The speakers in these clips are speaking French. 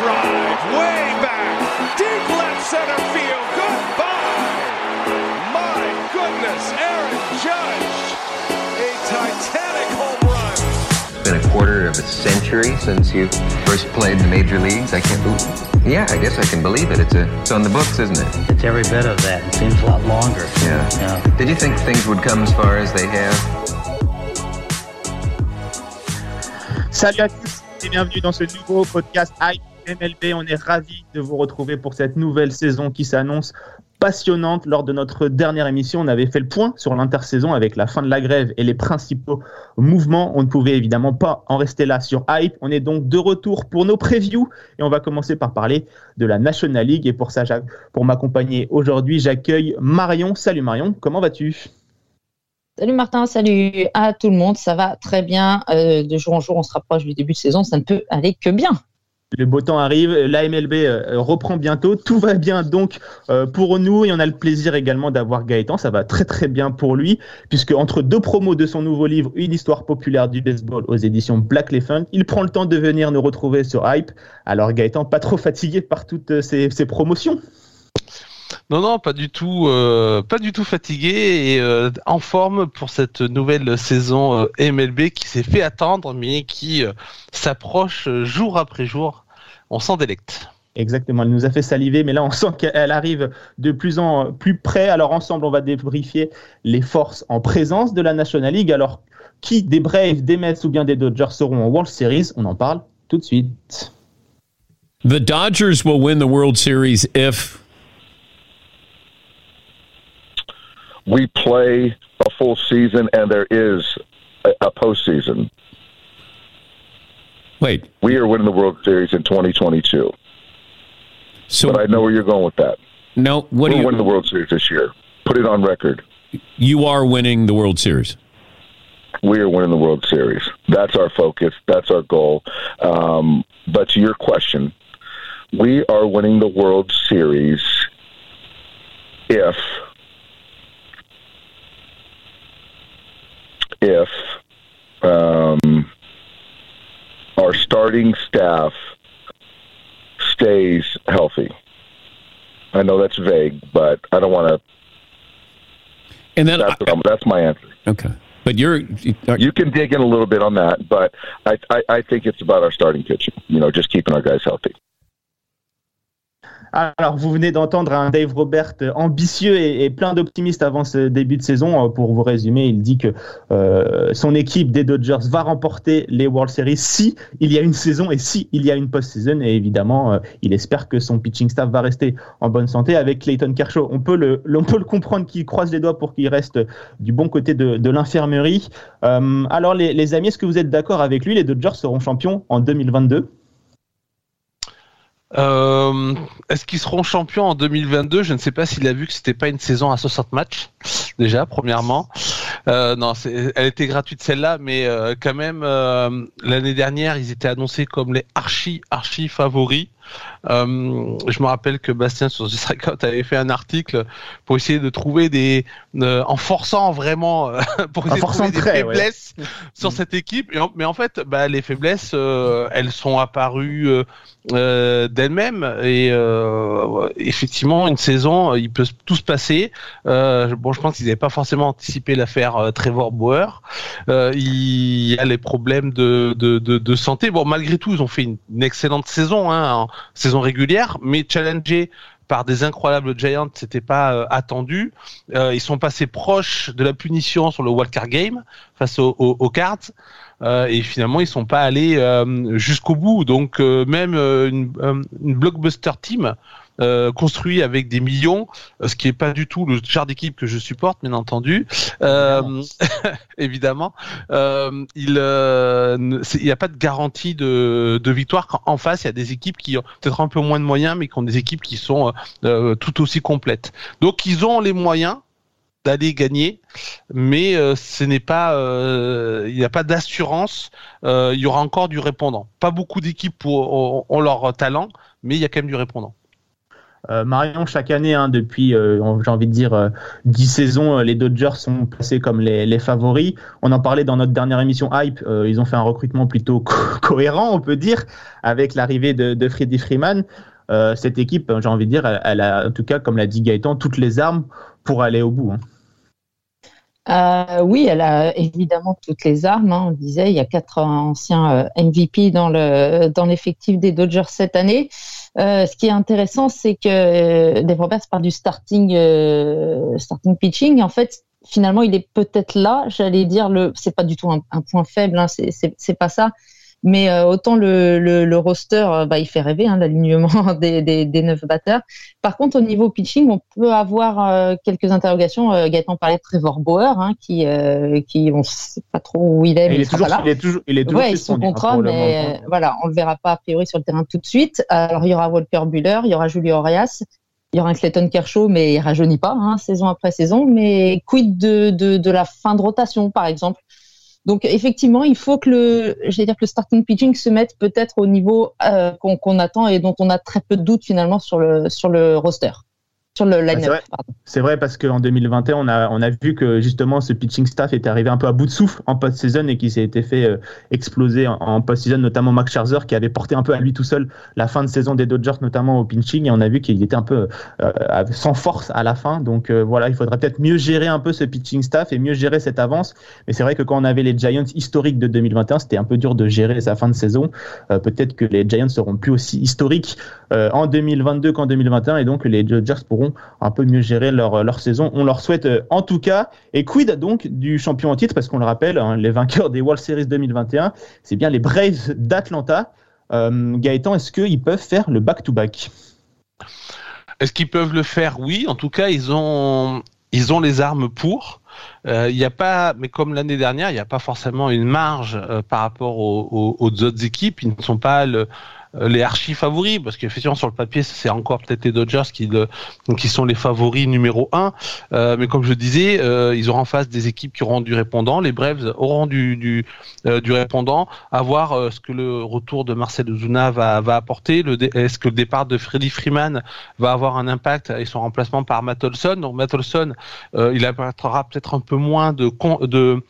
drive, way back, deep left center field. Goodbye. My goodness, Aaron Judge, a titanic home run. been a quarter of a century since you first played in the major leagues. I can't believe. Yeah, I guess I can believe it. It's a, it's on the books, isn't it? It's every bit of that. It seems a lot longer. Yeah. Yeah. Did you think things would come as far as they have? Salut à tous et bienvenue dans ce nouveau podcast Hype MLB. On est ravis de vous retrouver pour cette nouvelle saison qui s'annonce passionnante. Lors de notre dernière émission, on avait fait le point sur l'intersaison avec la fin de la grève et les principaux mouvements. On ne pouvait évidemment pas en rester là sur Hype. On est donc de retour pour nos previews et on va commencer par parler de la National League. Et pour ça, pour m'accompagner aujourd'hui, j'accueille Marion. Salut Marion, comment vas-tu? Salut Martin, salut à tout le monde. Ça va très bien. Euh, de jour en jour, on se rapproche du début de saison. Ça ne peut aller que bien. Le beau temps arrive, la MLB euh, reprend bientôt, tout va bien donc euh, pour nous. Et on a le plaisir également d'avoir Gaëtan, ça va très très bien pour lui puisque entre deux promos de son nouveau livre Une histoire populaire du baseball aux éditions Black Elephant, il prend le temps de venir nous retrouver sur Hype. Alors Gaëtan, pas trop fatigué par toutes euh, ces, ces promotions? Non, non, pas du tout, euh, pas du tout fatigué et euh, en forme pour cette nouvelle saison euh, MLB qui s'est fait attendre, mais qui euh, s'approche jour après jour. On s'en délecte. Exactement, elle nous a fait saliver, mais là on sent qu'elle arrive de plus en plus près. Alors ensemble, on va débriefer les forces en présence de la National League. Alors qui des Braves, des Mets ou bien des Dodgers seront en World Series? On en parle tout de suite. The Dodgers will win the World Series if we play a full season and there is a, a postseason. wait. We are winning the World Series in 2022. So But I know where you're going with that. no, what We're you? winning the World Series this year. Put it on record. You are winning the World Series. We are winning the World Series. That's our focus. That's our goal. Um, but to your question, we are winning the World Series if if um, our starting staff stays healthy. I know that's vague, but I don't want to. And then That's, I'm- that's my answer. okay, but you're You can dig in a little bit on that, but I, I, I think it's about our starting pitching. You know, just keeping our guys healthy. Alors, vous venez d'entendre un Dave Robert ambitieux et, plein d'optimistes avant ce début de saison. Euh, Pour vous résumer, il dit que euh, son équipe des Dodgers va remporter les World Series si il y a une saison et si il y a une post-season. Et évidemment, euh, il espère que son pitching staff va rester en bonne santé avec Clayton Kershaw. On peut le, comprendre qu'il croise les doigts pour qu'il reste du bon côté de, l'infirmerie. Alors, les, les amis, est-ce que vous êtes d'accord avec lui? Les Dodgers seront champions en 2022 Euh, Est-ce qu'ils seront champions en 2022 Je ne sais pas s'il a vu que c'était pas une saison à 60 matchs déjà. Premièrement, euh, non, elle était gratuite celle-là, mais euh, quand même euh, l'année dernière ils étaient annoncés comme les archi archi favoris. Euh, je me rappelle que Bastien sur The Strikeout avait fait un article pour essayer de trouver des, euh, en forçant vraiment, euh, pour essayer de trouver des ouais. faiblesses sur cette équipe. En- mais en fait, bah, les faiblesses, euh, elles sont apparues euh, d'elles-mêmes. Et euh, effectivement, une saison, il peut tout se passer. Euh, bon, je pense qu'ils n'avaient pas forcément anticipé l'affaire Trevor Bauer. Euh, il y a les problèmes de, de, de, de santé. Bon, malgré tout, ils ont fait une, une excellente saison, hein, en saison régulière, mais challengé par des incroyables Giants, c'était pas euh, attendu. Euh, ils sont passés proches de la punition sur le wildcard game face aux, aux, aux Cards. Euh, et finalement, ils sont pas allés euh, jusqu'au bout. Donc, euh, même une, une blockbuster team euh, construit avec des millions, euh, ce qui est pas du tout le genre d'équipe que je supporte, bien entendu. Euh, évidemment, euh, il euh, n'y a pas de garantie de, de victoire quand en face il y a des équipes qui ont peut-être un peu moins de moyens, mais qui ont des équipes qui sont euh, tout aussi complètes. Donc, ils ont les moyens d'aller gagner, mais euh, ce n'est pas, euh, il n'y a pas d'assurance. Euh, il y aura encore du répondant. Pas beaucoup d'équipes ont leur talent, mais il y a quand même du répondant. Euh, Marion, chaque année, hein, depuis, euh, j'ai envie de dire, euh, 10 saisons, euh, les Dodgers sont placés comme les, favoris. On en parlait dans notre dernière émission Hype. ils ont fait un recrutement plutôt co- cohérent, on peut dire, avec l'arrivée de, de Freddie Freeman. Cette équipe, j'ai envie de dire, elle, a, en tout cas, comme l'a dit Gaëtan, toutes les armes pour aller au bout. hein. Oui, elle a évidemment toutes les armes. hein. On disait, il y a quatre anciens MVP dans le dans l'effectif des Dodgers cette année. Euh, ce qui est intéressant, c'est que Dave Roberts parle du starting euh, starting pitching. En fait, finalement, il est peut-être là. J'allais dire le, c'est pas du tout un, point faible. Hein, c'est pas ça. Mais euh, autant le, le, le roster, euh, bah, il fait rêver hein, l'alignement des, des, des neuf batteurs. Par contre, au niveau pitching, on peut avoir euh, quelques interrogations. Euh, Gaëtan parlait de Trevor Bauer, hein, qui, euh, qui, on sait pas trop où il est, mais il, il est toujours, pas là. il est toujours, il est toujours Ouais, suspendu, hein, contrat, mais euh, voilà, on le verra pas a priori sur le terrain tout de suite. Alors il y aura Walker Buller, il y aura Julio Arias, il y aura un Clayton Kershaw, mais il rajeunit pas, hein, saison après saison. Mais quid de, de, de la fin de rotation, par exemple? Donc effectivement, il faut que le, je vais dire que le starting pitching se mette peut-être au niveau euh, qu'on qu'on attend et dont on a très peu de doutes finalement sur le sur le roster, sur le Ah, c'est vrai. vrai parce qu'en 2021, on a, on a vu que justement ce pitching staff était arrivé un peu à bout de souffle en post-season et qui s'est été fait euh, exploser en, en post-season, notamment Max Scherzer qui avait porté un peu à lui tout seul la fin de saison des Dodgers, notamment au pitching. Et on a vu qu'il était un peu euh, sans force à la fin. Donc euh, voilà, il faudrait peut-être mieux gérer un peu ce pitching staff et mieux gérer cette avance. Mais c'est vrai que quand on avait les Giants historiques de 2021, c'était un peu dur de gérer sa fin de saison. Euh, peut-être que les Giants seront plus aussi historiques euh, en 2022 qu'en 2021 et donc les Dodgers pourront un peu mieux gérer leur, saison. On leur souhaite euh, en tout cas. Et quid donc du champion en titre? Parce qu'on le rappelle, hein, les vainqueurs des World Series 2021, c'est bien les Braves d'Atlanta. Euh, Gaëtan, est-ce qu'ils peuvent faire le back-to-back? Est-ce qu'ils peuvent le faire? Oui. En tout cas, ils ont, ils ont les armes pour. Euh, Il n'y a pas, mais comme l'année dernière, il n'y a pas forcément une marge euh, par rapport aux, aux- autres équipes. Ils ne sont pas le, euh, les archi favoris parce qu'effectivement sur le papier c'est encore peut-être les Dodgers qui le qui sont les favoris numéro un. Euh, mais comme je disais euh, ils auront en face des équipes qui auront du répondant. Les Braves auront du du, euh, du répondant. À voir euh, ce que le retour de Marcel Ozuna va va apporter. Est-ce que le départ de Freddie Freeman va avoir un impact et son remplacement par Matt Olson? Donc Matt Olson euh, il apportera peut-être un peu moins de con- de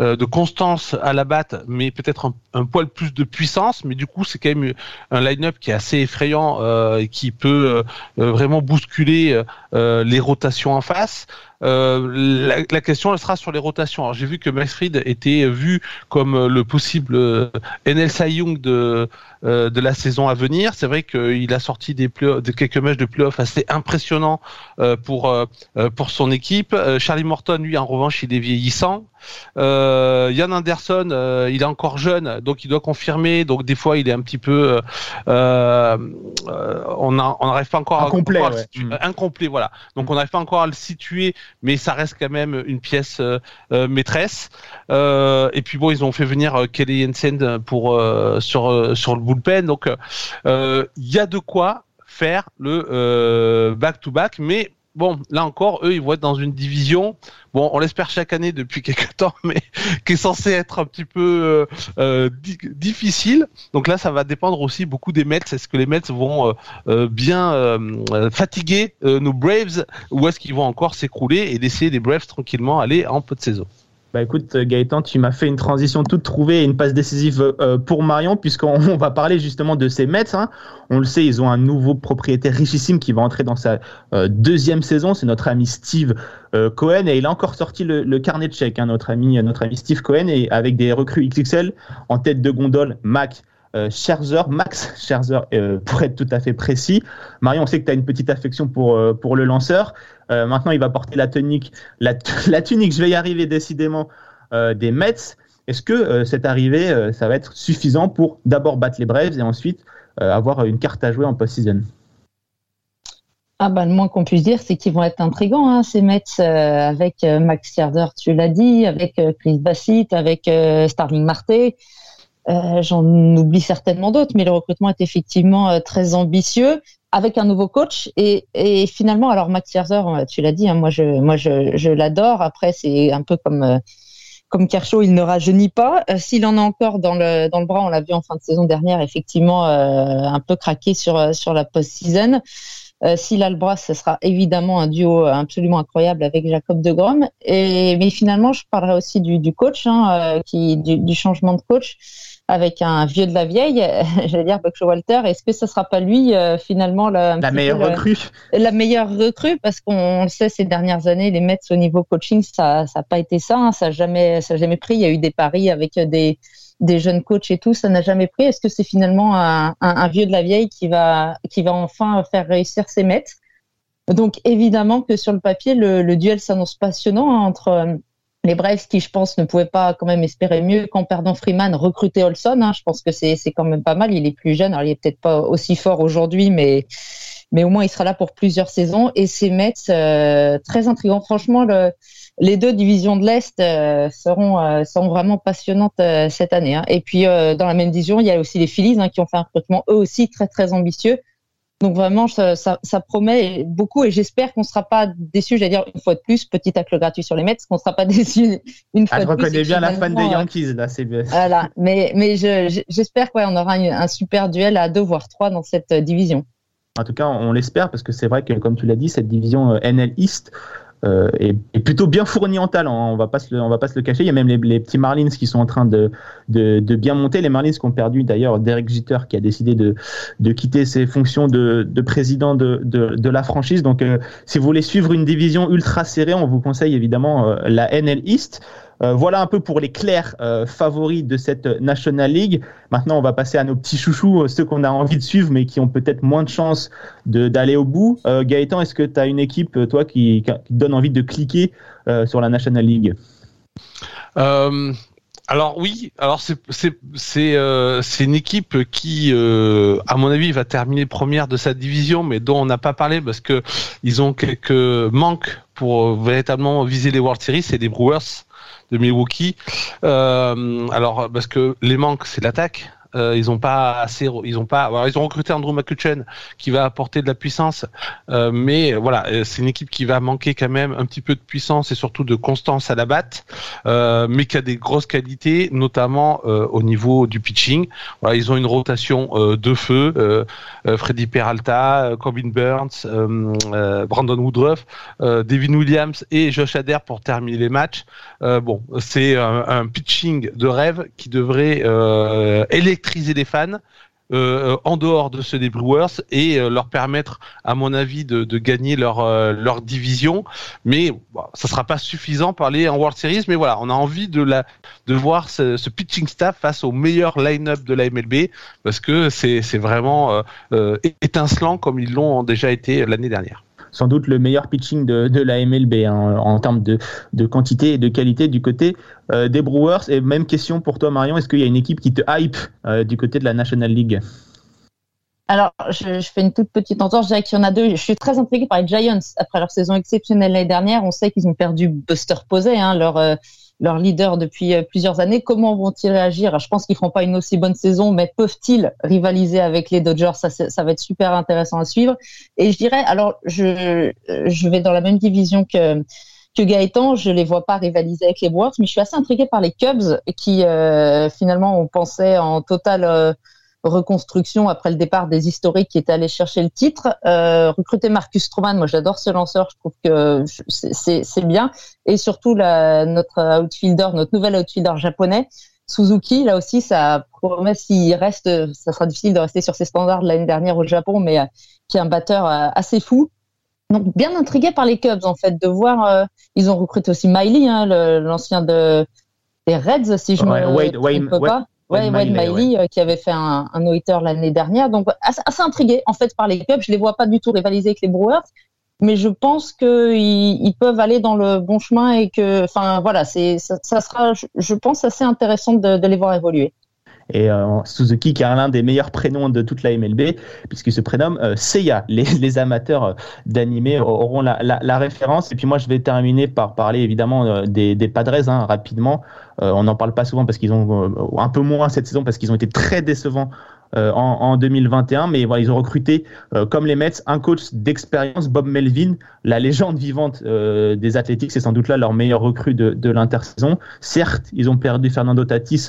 euh, de constance à la batte, mais peut-être un, un poil plus de puissance. Mais du coup, c'est quand même un line-up qui est assez effrayant euh, et qui peut euh, euh, vraiment bousculer euh, les rotations en face. Euh, la, la question elle sera sur les rotations. Alors j'ai vu que Max Fried était vu comme euh, le possible euh, NL Cy Young de euh, de la saison à venir. C'est vrai qu'il a sorti des de quelques matchs de playoffs assez impressionnants pour pour son équipe. Charlie Morton, lui, en revanche, il est vieillissant. Euh, Yann Anderson, euh, il est encore jeune, donc il doit confirmer. Donc des fois, il est un petit peu, euh, on a- on n'arrive pas encore Incomplet, à, ouais. situer- Mm. incomplet, voilà. Donc on n'arrive pas encore à le situer, mais ça reste quand même une pièce euh, euh, maîtresse. Euh, et puis bon, ils ont fait venir Kelly Jensen pour sur sur le bullpen, donc il y a de quoi faire le euh, back-to-back, mais bon, là encore, eux, ils vont être dans une division. Bon, on l'espère chaque année depuis quelques temps, mais qui est censé être un petit peu euh, euh, di- difficile. Donc là, ça va dépendre aussi beaucoup des Mets. Est-ce que les Mets vont euh, bien euh, fatiguer nos Braves ou est-ce qu'ils vont encore s'écrouler et laisser les Braves tranquillement aller en peu de saison? Bah écoute Gaëtan, tu m'as fait une transition toute trouvée et une passe décisive euh, pour Marion puisqu'on on va parler justement de ces Mets. hein. On le sait, ils ont un nouveau propriétaire richissime qui va entrer dans sa euh, deuxième saison. C'est notre ami Steve euh, Cohen et il a encore sorti le, le carnet de chèques, hein, notre ami notre ami Steve Cohen et avec des recrues XXL en tête de gondole, Mac. Euh, Max Scherzer, euh, pour être tout à fait précis. Marion, on sait que tu as une petite affection pour, euh, pour le lanceur. Maintenant, il va porter la tunique, la, tunique, je vais y arriver décidément, des Mets. Est-ce que cette arrivée, ça va être suffisant pour d'abord battre les Braves et ensuite avoir une carte à jouer en post-season? Ah bah, le moins qu'on puisse dire, c'est qu'ils vont être intrigants, hein, ces Mets, avec Max Scherzer, tu l'as dit, avec Chris Bassett, avec Starling Marte. Euh, J'en oublie certainement d'autres, mais le recrutement est effectivement euh, très ambitieux, avec un nouveau coach. Et, et finalement, alors Max Scherzer, euh, tu l'as dit, hein, moi je, moi je, je l'adore. Après, c'est un peu comme euh, comme Kershaw, il ne rajeunit pas. Euh, S'il en a encore dans le dans le bras, on l'a vu en fin de saison dernière, effectivement, euh, un peu craqué sur sur la post-season. Euh, S'il a le bras, ce sera évidemment un duo absolument incroyable avec Jacob de Grom. Et mais finalement, je parlerai aussi du, du coach, hein, qui du, du, changement de coach avec un vieux de la vieille, j'allais dire Buck Walter. Est-ce que ce sera pas lui finalement la, la meilleure recrue La meilleure recrue? Parce qu'on le sait ces dernières années, les Mets au niveau coaching, ça ça a pas été ça, hein, ça a jamais ça a jamais pris. Il y a eu des paris avec des des jeunes coachs et tout, ça n'a jamais pris. Est-ce que c'est finalement un, vieux de la vieille qui va qui va enfin faire réussir ses Mets Donc évidemment que sur le papier, le, duel s'annonce passionnant hein, entre les Braves qui, je pense, ne pouvaient pas quand même espérer mieux qu'en perdant Freeman, recruter Olson. Hein. Je pense que c'est quand même pas mal. Il est plus jeune, alors il est peut-être pas aussi fort aujourd'hui, mais mais au moins il sera là pour plusieurs saisons. Et ces Mets, euh, très intrigants. Franchement, le, les deux divisions de l'Est euh, seront, euh, seront vraiment passionnantes cette année. Hein. Et puis dans la même division, il y a aussi les Phillies hein, qui ont fait un recrutement eux aussi très très ambitieux. Donc vraiment, ça, ça, ça promet beaucoup et j'espère qu'on ne sera pas déçu. J'allais dire une fois de plus, petit tacle gratuit sur les Mets, qu'on ne sera pas déçu une fois ah, de plus. Je reconnais bien la fan des Yankees là, c'est Voilà, mais mais j'espère qu'on on aura un super duel à deux voire trois dans cette division. En tout cas, on l'espère parce que c'est vrai que, comme tu l'as dit, cette division NL East, euh, est, plutôt bien fourni en talent. Hein. On va pas le, va pas se le cacher. Il y a même les, petits Marlins qui sont en train de, bien monter. Les Marlins qui ont perdu d'ailleurs Derek Jeter qui a décidé de, quitter ses fonctions de, de président de, la franchise. Donc, euh, si vous voulez suivre une division ultra serrée, on vous conseille évidemment euh, la NL East. Euh, voilà un peu pour les clairs euh, favoris de cette National League. Maintenant, on va passer à nos petits chouchous, euh, ceux qu'on a envie de suivre, mais qui ont peut-être moins de chances d'aller au bout. Gaëtan, est-ce que tu as une équipe, toi, qui, qui, donne envie de cliquer sur la National League? Alors oui, alors c'est euh, une équipe qui, euh, à mon avis, va terminer première de sa division, mais dont on n'a pas parlé parce que ils ont quelques manques pour véritablement viser les World Series. C'est des Brewers de Milwaukee. Euh, alors parce que les manques, c'est l'attaque. Euh, ils ont pas assez, ils ont pas, alors ils ont recruté Andrew McCutcheon qui va apporter de la puissance, euh, mais voilà, euh, c'est une équipe qui va manquer quand même un petit peu de puissance et surtout de constance à la batte, euh, mais qui a des grosses qualités, notamment euh, au niveau du pitching. Voilà, ils ont une rotation de feu, Freddy Peralta, Corbin Burns, Brandon Woodruff, Devin Williams et Josh Adair pour terminer les matchs. bon, c'est un, pitching de rêve qui devrait électrifier électriser les fans. Euh, en dehors de ceux des Brewers et euh, leur permettre, à mon avis, de, gagner leur euh, division. Mais ça sera pas suffisant pour aller en World Series. Mais voilà, on a envie de la de voir ce, ce pitching staff face au meilleur line-up de la MLB parce que c'est vraiment euh, étincelant comme ils l'ont déjà été l'année dernière sans doute le meilleur pitching de, la MLB hein, en termes de, quantité et de qualité du côté euh, des Brewers. Et même question pour toi, Marion, est-ce qu'il y a une équipe qui te hype euh, du côté de la National League? Alors, je, fais une toute petite entorse. Je dirais qu'il y en a deux. Je suis très intriguée par les Giants. Après leur saison exceptionnelle l'année dernière, on sait qu'ils ont perdu Buster Posey, hein, euh, leur leader depuis euh, plusieurs années. Comment vont-ils réagir? Je pense qu'ils feront pas une aussi bonne saison, mais peuvent-ils rivaliser avec les Dodgers? Ça, ça va être super intéressant à suivre. Et je dirais, alors, je, je vais dans la même division que que Gaëtan, je les vois pas rivaliser avec les Brewers, mais je suis assez intriguée par les Cubs qui euh, finalement on pensait en total euh, reconstruction après le départ des historiques qui étaient allés chercher le titre. Euh, recruter Marcus Stroman, moi j'adore ce lanceur, je trouve que c'est bien. Et surtout la, notre outfielder, notre nouvel outfielder japonais, Suzuki, là aussi, ça promet s'il reste, ça sera difficile de rester sur ses standards de l'année dernière au Japon, mais euh, qui est un batteur euh, assez fou. Donc bien intrigué par les Cubs en fait de voir. Ils ont recruté aussi Miley, hein, l'ancien de des Reds, si je ouais, me Wade, trompe pas. Ouais, Wade Miley, euh, qui avait fait un, un no-hitter l'année dernière. Donc, assez, assez, intrigué, en fait, par les Cubs. Je les vois pas du tout rivaliser avec les Brewers. Mais je pense qu'ils ils peuvent aller dans le bon chemin et que, enfin, voilà, c'est, ça, ça, sera, je pense, assez intéressant de, de les voir évoluer et euh, Suzuki qui est l'un des meilleurs prénoms de toute la MLB puisqu'il se prénomme euh, Seiya. Les, les amateurs euh, d'animé auront la, la, la, référence. Et puis moi je vais terminer par parler évidemment des, des Padres hein, rapidement. On n'en parle pas souvent parce qu'ils ont un peu moins cette saison parce qu'ils ont été très décevants en, en, 2021. Mais ils ont recruté, comme les Mets, un coach d'expérience, Bob Melvin, la légende vivante des Athletics. C'est sans doute là leur meilleur recrue de, l'intersaison. Certes, ils ont perdu Fernando Tatis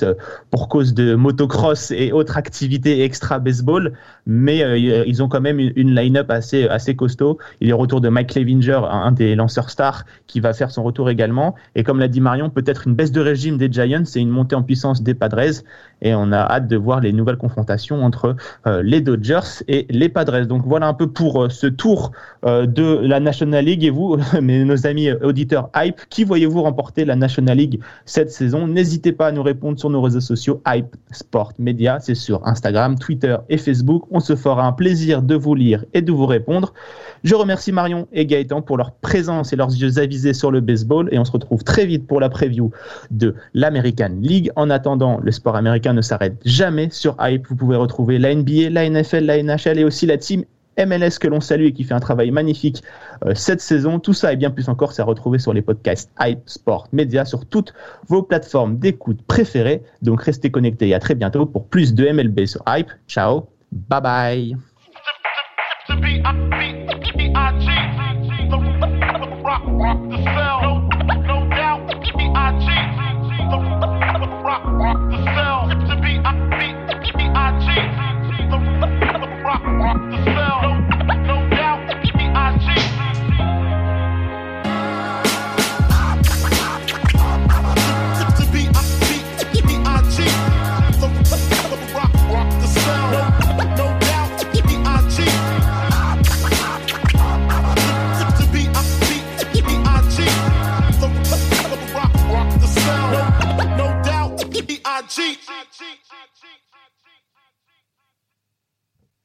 pour cause de motocross et autres activités extra baseball, mais ils ont quand même une, une line-up assez, costaud. Il est retour de Mike Clevinger, un des lanceurs stars, qui va faire son retour également. Et comme l'a dit Marion, peut-être une baisse de régime des Giants et une montée en puissance des Padres. Et on a hâte de voir les nouvelles confrontations entre euh, les Dodgers et les Padres. Donc voilà un peu pour euh, ce tour euh, de la National League. Et vous, mes, nos amis auditeurs Hype, qui voyez-vous remporter la National League cette saison? N'hésitez pas à nous répondre sur nos réseaux sociaux Hype Sport Media. C'est sur Instagram, Twitter et Facebook. On se fera un plaisir de vous lire et de vous répondre. Je remercie Marion et Gaëtan pour leur présence et leurs yeux avisés sur le baseball et on se retrouve très vite pour la preview de l'American League. En attendant, le sport américain ne s'arrête jamais sur Hype. Vous pouvez retrouver la NBA, la NFL, la NHL et aussi la team MLS que l'on salue et qui fait un travail magnifique euh, cette saison. Tout ça et bien plus encore, c'est à retrouver sur les podcasts Hype Sport Media sur toutes vos plateformes d'écoute préférées. Donc restez connectés et à très bientôt pour plus de MLB sur Hype. Ciao, bye bye.